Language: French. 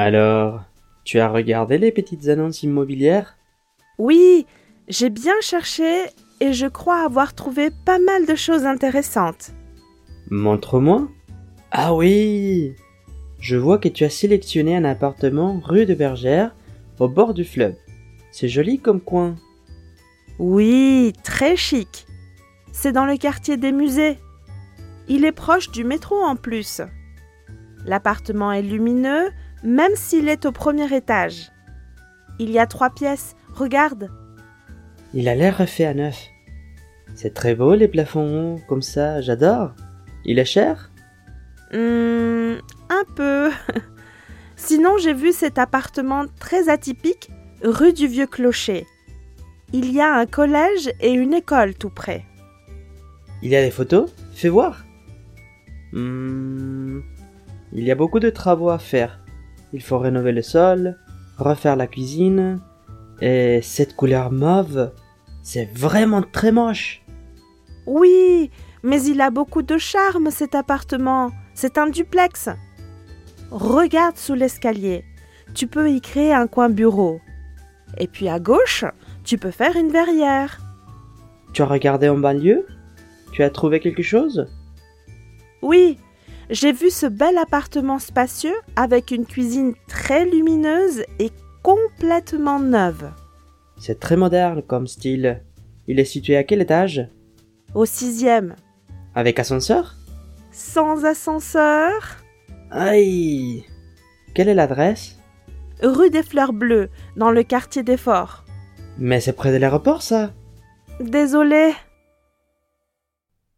Alors, tu as regardé les petites annonces immobilières? Oui, j'ai bien cherché et je crois avoir trouvé pas mal de choses intéressantes. Montre-moi. Ah oui Je vois que tu as sélectionné un appartement rue de Bergère, au bord du fleuve. C'est joli comme coin. Oui, très chic. C'est dans le quartier des musées. Il est proche du métro en plus. L'appartement est lumineux, même s'il est au premier étage. Il y a trois pièces, regarde. Il a l'air refait à neuf. C'est très beau les plafonds comme ça, j'adore. Il est cher? Hmm, un peu. Sinon, j'ai vu cet appartement très atypique, rue du Vieux Clocher. Il y a un collège et une école tout près. Il y a des photos? Fais voir. Hmm, Il y a beaucoup de travaux à faire. Il faut rénover le sol, refaire la cuisine. Et cette couleur mauve, c'est vraiment très moche. Oui, mais il a beaucoup de charme cet appartement. C'est un duplex. Regarde sous l'escalier. Tu peux y créer un coin bureau. Et puis à gauche, tu peux faire une verrière. Tu as regardé en banlieue? Tu as trouvé quelque chose? Oui, j'ai vu ce bel appartement spacieux avec une cuisine très lumineuse et complètement neuve. C'est très moderne comme style. Il est situé à quel étage? Au sixième, Avec ascenseur? Sans ascenseur, Aïe! Quelle est l'adresse? Rue des Fleurs Bleues, dans le quartier des Forts. Mais c'est près de l'aéroport ça? Désolée,